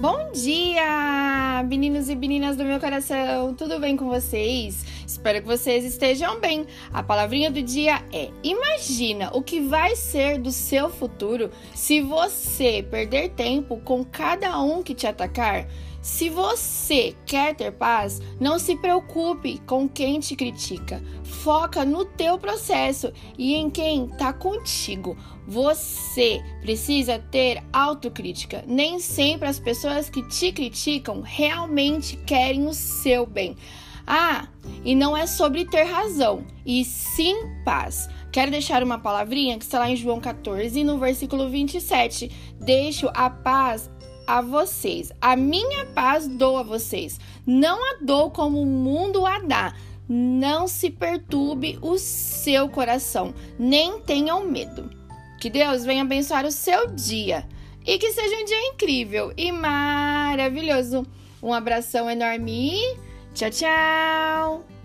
Bom dia, meninos e meninas do meu coração, tudo bem com vocês? Espero que vocês estejam bem. A palavrinha do dia é: imagina o que vai ser do seu futuro se você perder tempo com cada um que te atacar. Se você quer ter paz, não se preocupe com quem te critica. Foca no teu processo e em quem está contigo. Você precisa ter autocrítica. Nem sempre as pessoas que te criticam realmente querem o seu bem. Ah, e não é sobre ter razão, e sim paz. Quero deixar uma palavrinha que está lá em João 14, no versículo 27. Deixo a paz a vocês. A minha paz dou a vocês. Não a dou como o mundo a dá. Não se perturbe o seu coração, nem tenham medo. Que Deus venha abençoar o seu dia e que seja um dia incrível e maravilhoso. Um abração enorme tchau, tchau!